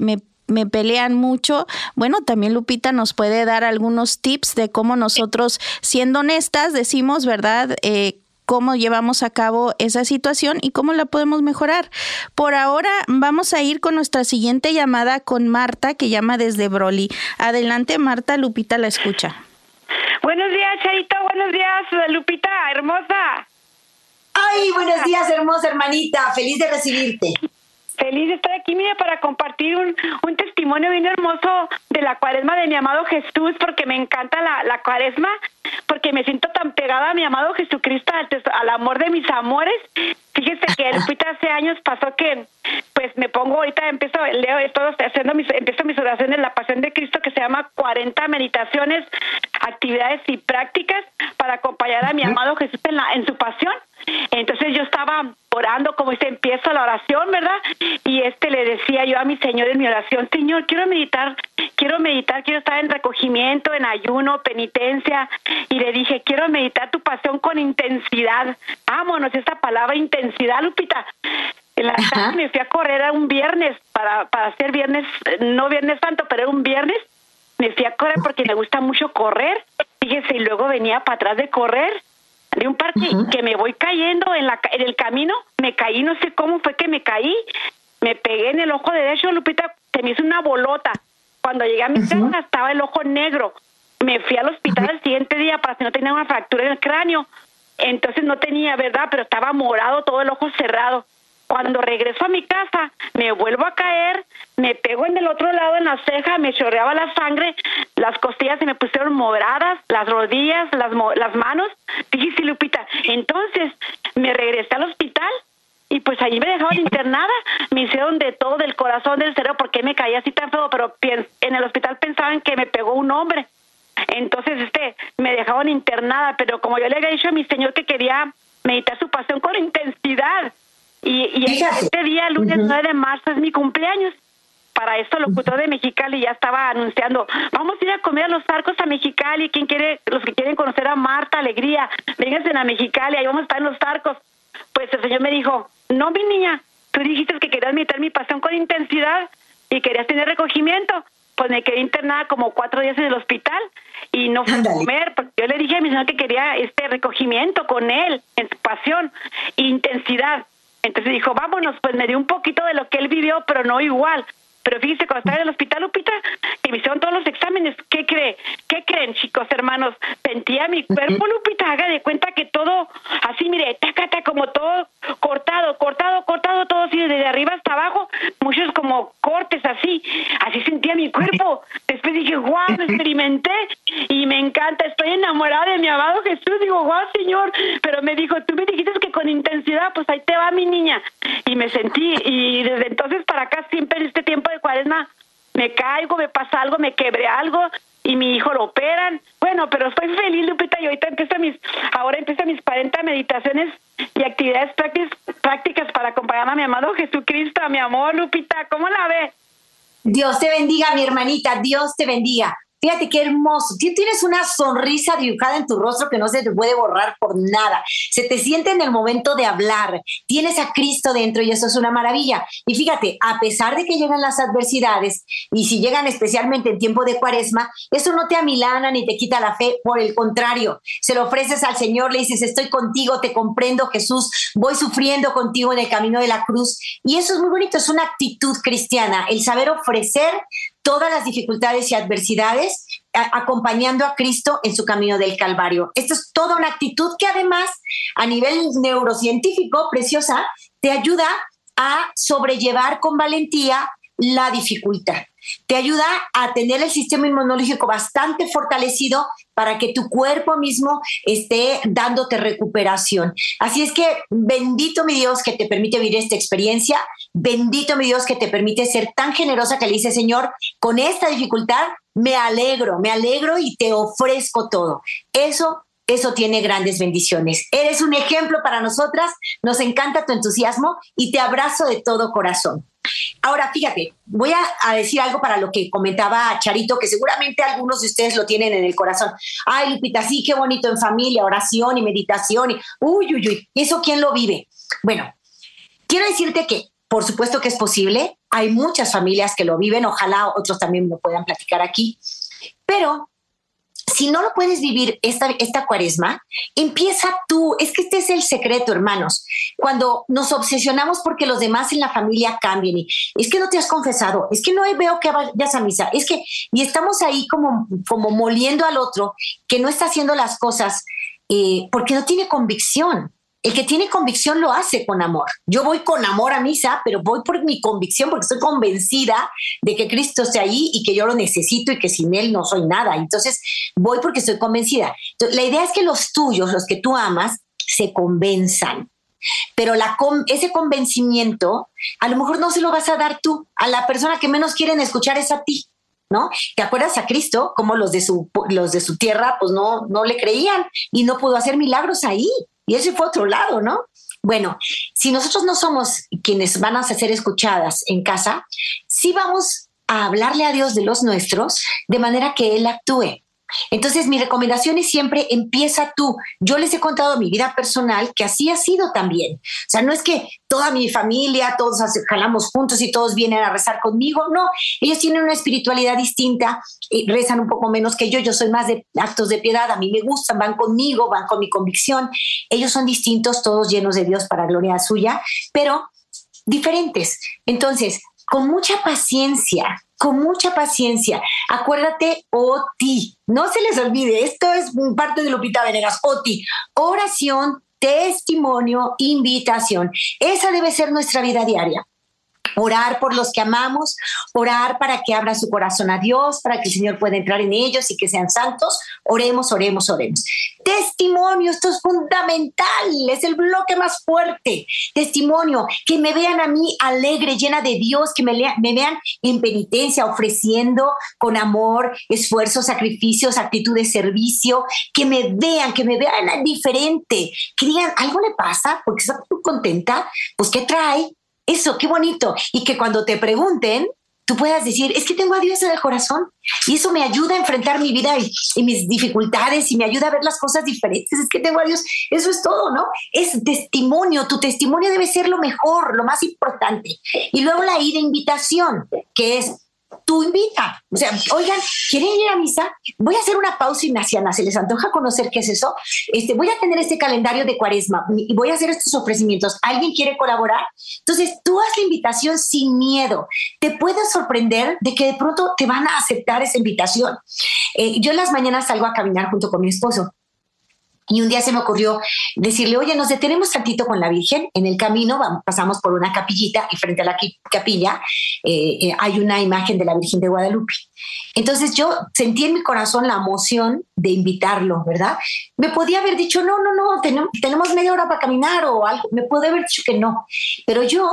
me pelean mucho, bueno, también Lupita nos puede dar algunos tips de cómo nosotros, siendo honestas, decimos, ¿verdad? Eh, cómo llevamos a cabo esa situación y cómo la podemos mejorar. Por ahora vamos a ir con nuestra siguiente llamada con Marta, que llama desde Broly. Adelante, Marta, Lupita la escucha. Buenos días, Charito, buenos días, Lupita, hermosa. Ay, buenos días, hermosa hermanita, feliz de recibirte. Feliz de estar aquí, mira, para compartir un, un, testimonio bien hermoso de la cuaresma de mi amado Jesús, porque me encanta la, la cuaresma, porque me siento tan pegada a mi amado Jesucristo, al, al amor de mis amores. Fíjese que el hace años pasó que, pues me pongo ahorita, empiezo, leo, estoy haciendo mis, empiezo mis oraciones, la pasión de Cristo, que se llama 40 meditaciones, actividades y prácticas para acompañar a mi amado Jesús en, la, en su pasión. Entonces yo estaba orando, como dice, empiezo la oración, ¿verdad? Y este le decía yo a mi Señor en mi oración, Señor, quiero meditar, quiero meditar, quiero estar en recogimiento, en ayuno, penitencia. Y le dije, quiero meditar tu pasión con intensidad. Vámonos, esta palabra intensidad, Lupita. En la tarde me fui a correr a un viernes para, para hacer viernes, no viernes santo, pero era un viernes. Me fui a correr porque me gusta mucho correr. Fíjese, y luego venía para atrás de correr de un parque que me voy cayendo en, la, en el camino, me caí, no sé cómo fue que me caí, me pegué en el ojo derecho, Lupita, se me hizo una bolota. Cuando llegué a mi casa estaba el ojo negro. Me fui al hospital el siguiente día para si no tenía una fractura en el cráneo. Entonces no tenía, ¿verdad? Pero estaba morado, todo el ojo cerrado. Cuando regreso a mi casa, me vuelvo a caer, me pego en el otro lado en la ceja, me chorreaba la sangre, las costillas se me pusieron moradas, las rodillas, las, las manos. Dije, Lupita, entonces me regresé al hospital y pues allí me dejaron internada, me hicieron de todo, del corazón, del cerebro, porque me caía así tan feo, pero en el hospital pensaban que me pegó un hombre. Entonces, este, me dejaron internada, pero como yo le había dicho a mi señor que quería meditar su pasión con intensidad, y, y este día, lunes 9 de marzo, es mi cumpleaños. Para esto, el locutor de Mexicali ya estaba anunciando, vamos a ir a comer a los arcos a Mexicali, ¿quién quiere, los que quieren conocer a Marta Alegría, vénganse a Mexicali, ahí vamos a estar en los arcos. Pues el Señor me dijo, no, mi niña, tú dijiste que querías meditar mi pasión con intensidad y querías tener recogimiento, pues me quedé internada como cuatro días en el hospital y no fui a comer porque yo le dije a mi señor que quería este recogimiento con él, en su pasión, intensidad. Entonces dijo, vámonos, pues me dio un poquito de lo que él vivió, pero no igual. Pero fíjese, cuando estaba en el hospital, Lupita, que me hicieron todos los exámenes, ¿qué cree? ¿Qué creen, chicos, hermanos? Sentía mi cuerpo, Lupita, haga de cuenta que todo, así, mire, tacata, como todo cortado, cortado, cortado, todo así, desde arriba hasta abajo, muchos como cortes así, así sentía mi cuerpo. Después dije, wow, experimenté y me encanta, estoy enamorada de mi amado Jesús. Digo, guau, Señor, pero me dijo, tú me dijiste que con intensidad, pues ahí te va mi niña. Y me sentí, y desde entonces para acá, siempre en este tiempo de cuaresma, me caigo, me pasa algo, me quebré algo y mi hijo lo operan. Bueno, pero estoy feliz, Lupita, y ahorita empiezo mis, ahora empiezo mis 40 meditaciones y actividades prácticas para acompañar a mi amado Jesucristo, a mi amor, Lupita, ¿cómo la ve? Dios te bendiga, mi hermanita, Dios te bendiga. Fíjate qué hermoso. Tienes una sonrisa dibujada en tu rostro que no se te puede borrar por nada. Se te siente en el momento de hablar. Tienes a Cristo dentro y eso es una maravilla. Y fíjate, a pesar de que llegan las adversidades y si llegan especialmente en tiempo de cuaresma, eso no te amilana ni te quita la fe. Por el contrario, se lo ofreces al Señor, le dices, estoy contigo, te comprendo Jesús, voy sufriendo contigo en el camino de la cruz. Y eso es muy bonito, es una actitud cristiana, el saber ofrecer todas las dificultades y adversidades acompañando a Cristo en su camino del Calvario. Esto es toda una actitud que además a nivel neurocientífico, preciosa, te ayuda a sobrellevar con valentía la dificultad. Te ayuda a tener el sistema inmunológico bastante fortalecido para que tu cuerpo mismo esté dándote recuperación. Así es que bendito mi Dios que te permite vivir esta experiencia, bendito mi Dios que te permite ser tan generosa que le dice, Señor, con esta dificultad me alegro, me alegro y te ofrezco todo. Eso eso tiene grandes bendiciones. Eres un ejemplo para nosotras, nos encanta tu entusiasmo y te abrazo de todo corazón. Ahora, fíjate, voy a, decir algo para lo que comentaba Charito, que seguramente algunos de ustedes lo tienen en el corazón. Ay, Lupita, sí, qué bonito en familia, oración y meditación. Y, uy, uy, uy, ¿eso quién lo vive? Bueno, quiero decirte que, por supuesto que es posible. Hay muchas familias que lo viven, ojalá otros también lo puedan platicar aquí. Pero si no lo puedes vivir esta, esta cuaresma, empieza tú. Es que este es el secreto, hermanos. Cuando nos obsesionamos porque los demás en la familia cambien y es que no te has confesado, es que no veo que vayas a misa, es que, y estamos ahí como, como moliendo al otro que no está haciendo las cosas eh, porque no tiene convicción. El que tiene convicción lo hace con amor. Yo voy con amor a misa, pero voy por mi convicción porque estoy convencida de que Cristo está ahí y que yo lo necesito y que sin Él no soy nada. Entonces voy porque estoy convencida. la idea es que los tuyos, los que tú amas, se convenzan. Pero ese convencimiento a lo mejor no se lo vas a dar tú. A la persona que menos quieren escuchar es a ti. ¿no? ¿Te acuerdas a Cristo? Como los de su, los de su tierra, pues no, no le creían y no pudo hacer milagros ahí. Y ese fue otro lado, ¿no? Bueno, si nosotros no somos quienes van a ser escuchadas en casa, sí vamos a hablarle a Dios de los nuestros de manera que Él actúe. Entonces, mi recomendación es siempre empieza tú. Yo les he contado mi vida personal que así ha sido también. O sea, no es que toda mi familia, todos jalamos juntos y todos vienen a rezar conmigo. No, ellos tienen una espiritualidad distinta, y rezan un poco menos que yo. Yo soy más de actos de piedad. A mí me gustan, van conmigo, van con mi convicción. Ellos son distintos, todos llenos de Dios para gloria suya, pero diferentes. Entonces, con mucha paciencia, con mucha paciencia. Acuérdate, OTI. No se les olvide, esto es parte de Lupita Venegas. OTI, oración, testimonio, invitación. Esa debe ser nuestra vida diaria orar por los que amamos, orar para que abra su corazón a Dios, para que el Señor pueda entrar en ellos y que sean santos. Oremos, oremos, oremos. Testimonio, esto es fundamental, es el bloque más fuerte. Testimonio, que me vean a mí alegre, llena de Dios, que me, vean en penitencia, ofreciendo con amor, esfuerzo, sacrificios, actitud de servicio, que me vean, que me vean diferente, que digan, algo le pasa porque está contenta, pues ¿qué trae? Eso, qué bonito. Y que cuando te pregunten, tú puedas decir, es que tengo a Dios en el corazón y eso me ayuda a enfrentar mi vida y, mis dificultades y me ayuda a ver las cosas diferentes. Es que tengo a Dios, eso es todo, ¿no? Es testimonio, tu testimonio debe ser lo mejor, lo más importante. Y luego la ida invitación, que es tú invita. O sea, oigan, ¿quieren ir a misa? Voy a hacer una pausa ignaciana. ¿Se les antoja conocer qué es eso? Este, voy a tener este calendario de cuaresma y voy a hacer estos ofrecimientos. ¿Alguien quiere colaborar? Entonces, tú haz la invitación sin miedo. Te puedes sorprender de que de pronto te van a aceptar esa invitación. Eh, yo en las mañanas salgo a caminar junto con mi esposo y un día se me ocurrió decirle, oye, nos detenemos tantito con la Virgen. En el camino pasamos por una capillita y frente a la capilla eh, eh, hay una imagen de la Virgen de Guadalupe. Entonces yo sentí en mi corazón la emoción de invitarlo, ¿verdad? Me podía haber dicho, no, no, no, tenemos, media hora para caminar o algo. Me puede haber dicho que no. Pero yo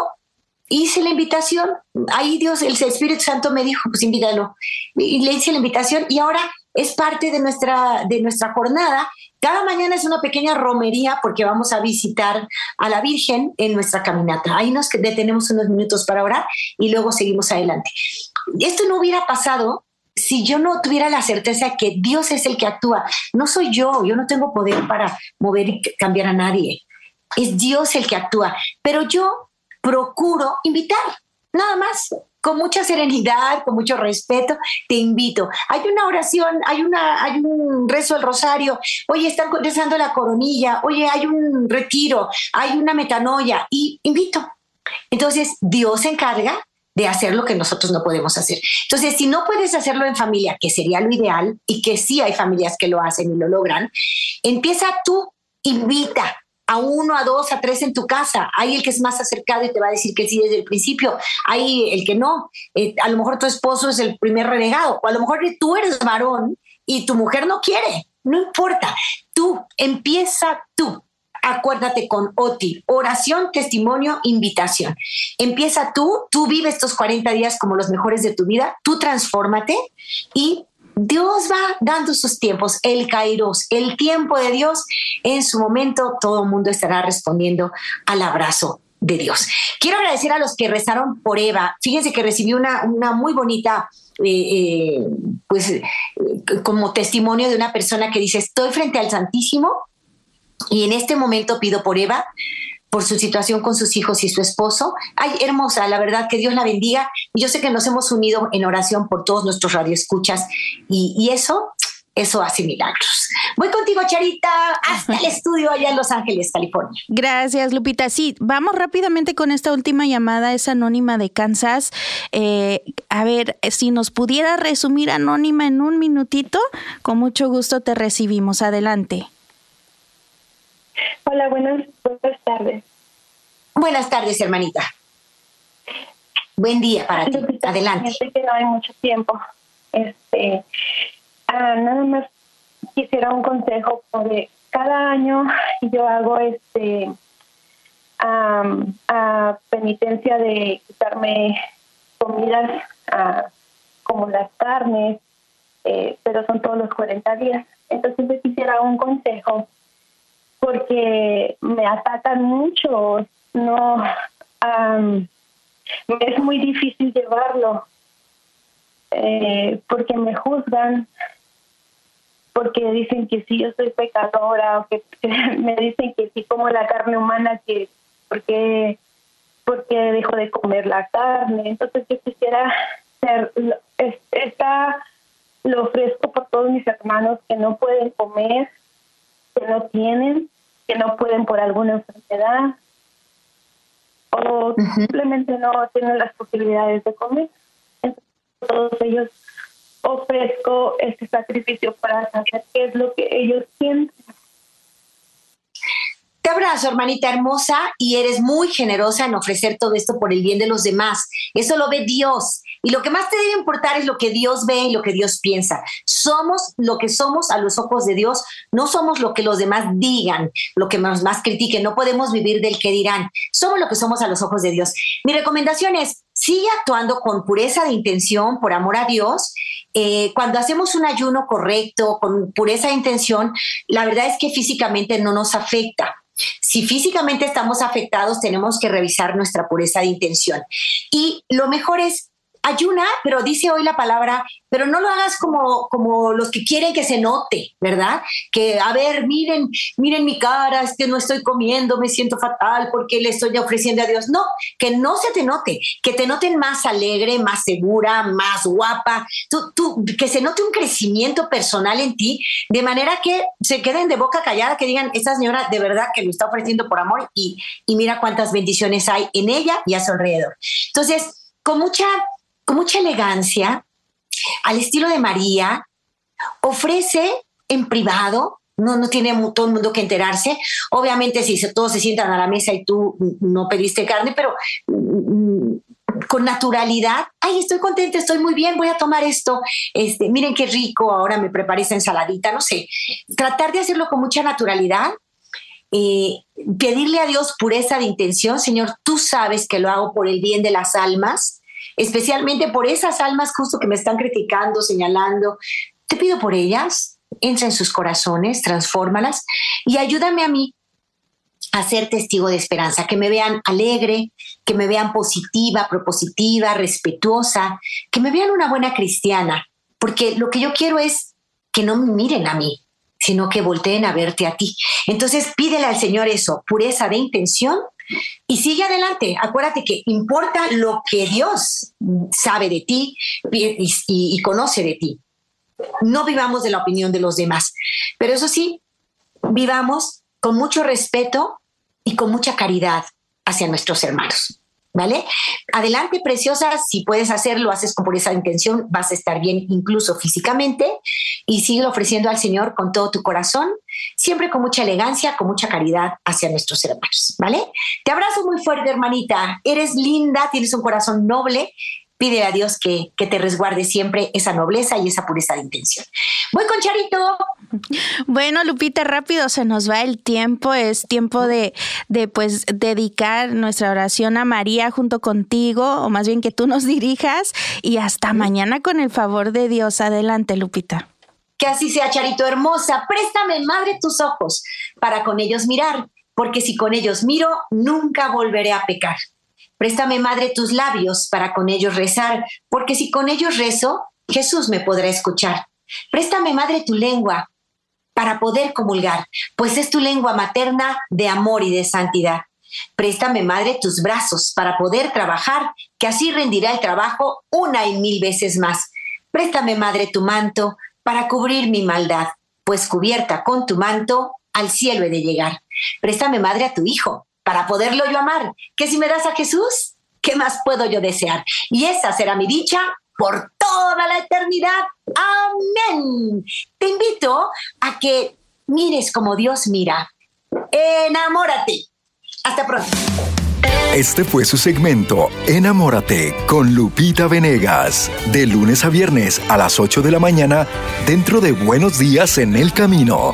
hice la invitación. Ahí Dios, el Espíritu Santo me dijo, pues invítalo. Y le hice la invitación y ahora es parte de nuestra, de nuestra jornada cada mañana es una pequeña romería porque vamos a visitar a la Virgen en nuestra caminata. Ahí nos detenemos unos minutos para orar y luego seguimos adelante. Esto no hubiera pasado si yo no tuviera la certeza que Dios es el que actúa. No soy yo, yo no tengo poder para mover y cambiar a nadie. Es Dios el que actúa. Pero yo procuro invitar, nada más con mucha serenidad, con mucho respeto, te invito. Hay una oración, hay, una, hay un rezo del rosario, oye, están rezando la coronilla, oye, hay un retiro, hay una metanoia, y invito. Entonces, Dios se encarga de hacer lo que nosotros no podemos hacer. Entonces, si no puedes hacerlo en familia, que sería lo ideal, y que sí hay familias que lo hacen y lo logran, empieza tú, invita, a uno, a dos, a tres en tu casa. Hay el que es más acercado y te va a decir que sí desde el principio. Hay el que no. Eh, a lo mejor tu esposo es el primer renegado. O a lo mejor tú eres varón y tu mujer no quiere. No importa. Tú, empieza tú. Acuérdate con OTI, oración, testimonio, invitación. Empieza tú, tú vive estos 40 días como los mejores de tu vida, tú transfórmate y Dios va dando sus tiempos, el kairos, el tiempo de Dios, en su momento todo el mundo estará respondiendo al abrazo de Dios. Quiero agradecer a los que rezaron por Eva. Fíjense que recibí una, una muy bonita eh, eh, pues eh, como testimonio de una persona que dice, estoy frente al Santísimo y en este momento pido por Eva por su situación con sus hijos y su esposo. Ay, hermosa, la verdad, que Dios la bendiga. Y yo sé que nos hemos unido en oración por todos nuestros radioescuchas y, y eso, eso hace milagros. Voy contigo, Charita, hasta el estudio allá en Los Ángeles, California. Gracias, Lupita. Sí, vamos rápidamente con esta última llamada, es anónima de Kansas. Eh, a ver, si nos pudiera resumir anónima en un minutito, con mucho gusto te recibimos. Adelante. Hola, buenas, buenas tardes. Buenas tardes, hermanita. Buen día para ti. Adelante. Sé que no hay mucho tiempo. Este, ah, nada más quisiera un consejo porque cada año yo hago este a penitencia de quitarme comidas como las carnes, eh, pero son todos los 40 días. Entonces yo quisiera un consejo porque me atacan mucho, no es muy difícil llevarlo eh, porque me juzgan porque dicen que sí yo soy pecadora o que me dicen que sí como la carne humana que porque porque dejo de comer la carne. Entonces yo quisiera ser lo ofrezco por todos mis hermanos que no pueden comer que no tienen, que no pueden por alguna enfermedad o simplemente no tienen las posibilidades de comer. Entonces, todos ellos ofrezco este sacrificio para saber qué es lo que ellos sienten. Te abrazo, hermanita hermosa, y eres muy generosa en ofrecer todo esto por el bien de los demás. Eso lo ve Dios. Y lo que más te debe importar es lo que Dios ve y lo que Dios piensa. Somos lo que somos a los ojos de Dios, no somos lo que los demás digan, lo que nos más critiquen. No podemos vivir del que dirán. Somos lo que somos a los ojos de Dios. Mi recomendación es, sigue actuando con pureza de intención, por amor a Dios. Eh, cuando hacemos un ayuno correcto, con pureza de intención, la verdad es que físicamente no nos afecta. Si físicamente estamos afectados, tenemos que revisar nuestra pureza de intención. Y lo mejor es ayuna, pero dice hoy la palabra, pero no lo hagas como, como los que quieren que se note, ¿verdad? Que, a ver, miren, miren mi cara, es que no estoy comiendo, me siento fatal porque le estoy ofreciendo a Dios. No, que no se te note, que te noten más alegre, más segura, más guapa, tú, tú, que se note un crecimiento personal en ti, de manera que se queden de boca callada, que digan, esta señora de verdad que lo está ofreciendo por amor y, y mira cuántas bendiciones hay en ella y a su alrededor. Entonces, con mucha, con mucha elegancia, al estilo de María, ofrece en privado, no, no tiene todo el mundo que enterarse. Obviamente, si todos se sientan a la mesa y tú no pediste carne, pero mm, con naturalidad, ay, estoy contenta, estoy muy bien, voy a tomar esto, este, miren qué rico, ahora me preparé esa ensaladita, no sé. Tratar de hacerlo con mucha naturalidad, eh, pedirle a Dios pureza de intención, Señor, tú sabes que lo hago por el bien de las almas, especialmente por esas almas justo que me están criticando, señalando. Te pido por ellas, entra en sus corazones, transfórmalas y ayúdame a mí a ser testigo de esperanza, que me vean alegre, que me vean positiva, propositiva, respetuosa, que me vean una buena cristiana, porque lo que yo quiero es que no me miren a mí, sino que volteen a verte a ti. Entonces pídele al Señor eso, pureza de intención y sigue adelante. Acuérdate que importa lo que Dios sabe de ti y, conoce de ti. No vivamos de la opinión de los demás, pero eso sí, vivamos con mucho respeto y con mucha caridad hacia nuestros hermanos. ¿Vale? Adelante, preciosa, si puedes hacerlo, haces con esa intención, vas a estar bien incluso físicamente y sigue ofreciendo al Señor con todo tu corazón, siempre con mucha elegancia, con mucha caridad hacia nuestros hermanos, ¿vale? Te abrazo muy fuerte, hermanita, eres linda, tienes un corazón noble pide a Dios que, que, te resguarde siempre esa nobleza y esa pureza de intención. Voy con Charito. Bueno, Lupita, rápido se nos va el tiempo. Es tiempo de, de pues dedicar nuestra oración a María junto contigo, o más bien que tú nos dirijas. Y hasta mañana con el favor de Dios. Adelante, Lupita. Que así sea, Charito hermosa. Préstame, madre, tus ojos para con ellos mirar, porque si con ellos miro, nunca volveré a pecar. Préstame, Madre, tus labios para con ellos rezar, porque si con ellos rezo, Jesús me podrá escuchar. Préstame, Madre, tu lengua para poder comulgar, pues es tu lengua materna de amor y de santidad. Préstame, Madre, tus brazos para poder trabajar, que así rendirá el trabajo una y mil veces más. Préstame, Madre, tu manto para cubrir mi maldad, pues cubierta con tu manto al cielo he de llegar. Préstame, Madre, a tu Hijo para poderlo yo amar. Que si me das a Jesús, ¿qué más puedo yo desear? Y esa será mi dicha por toda la eternidad. Amén. Te invito a que mires como Dios mira. Enamórate. Hasta pronto. Este fue su segmento Enamórate con Lupita Venegas, de lunes a viernes a las 8 de la mañana, dentro de Buenos Días en el Camino.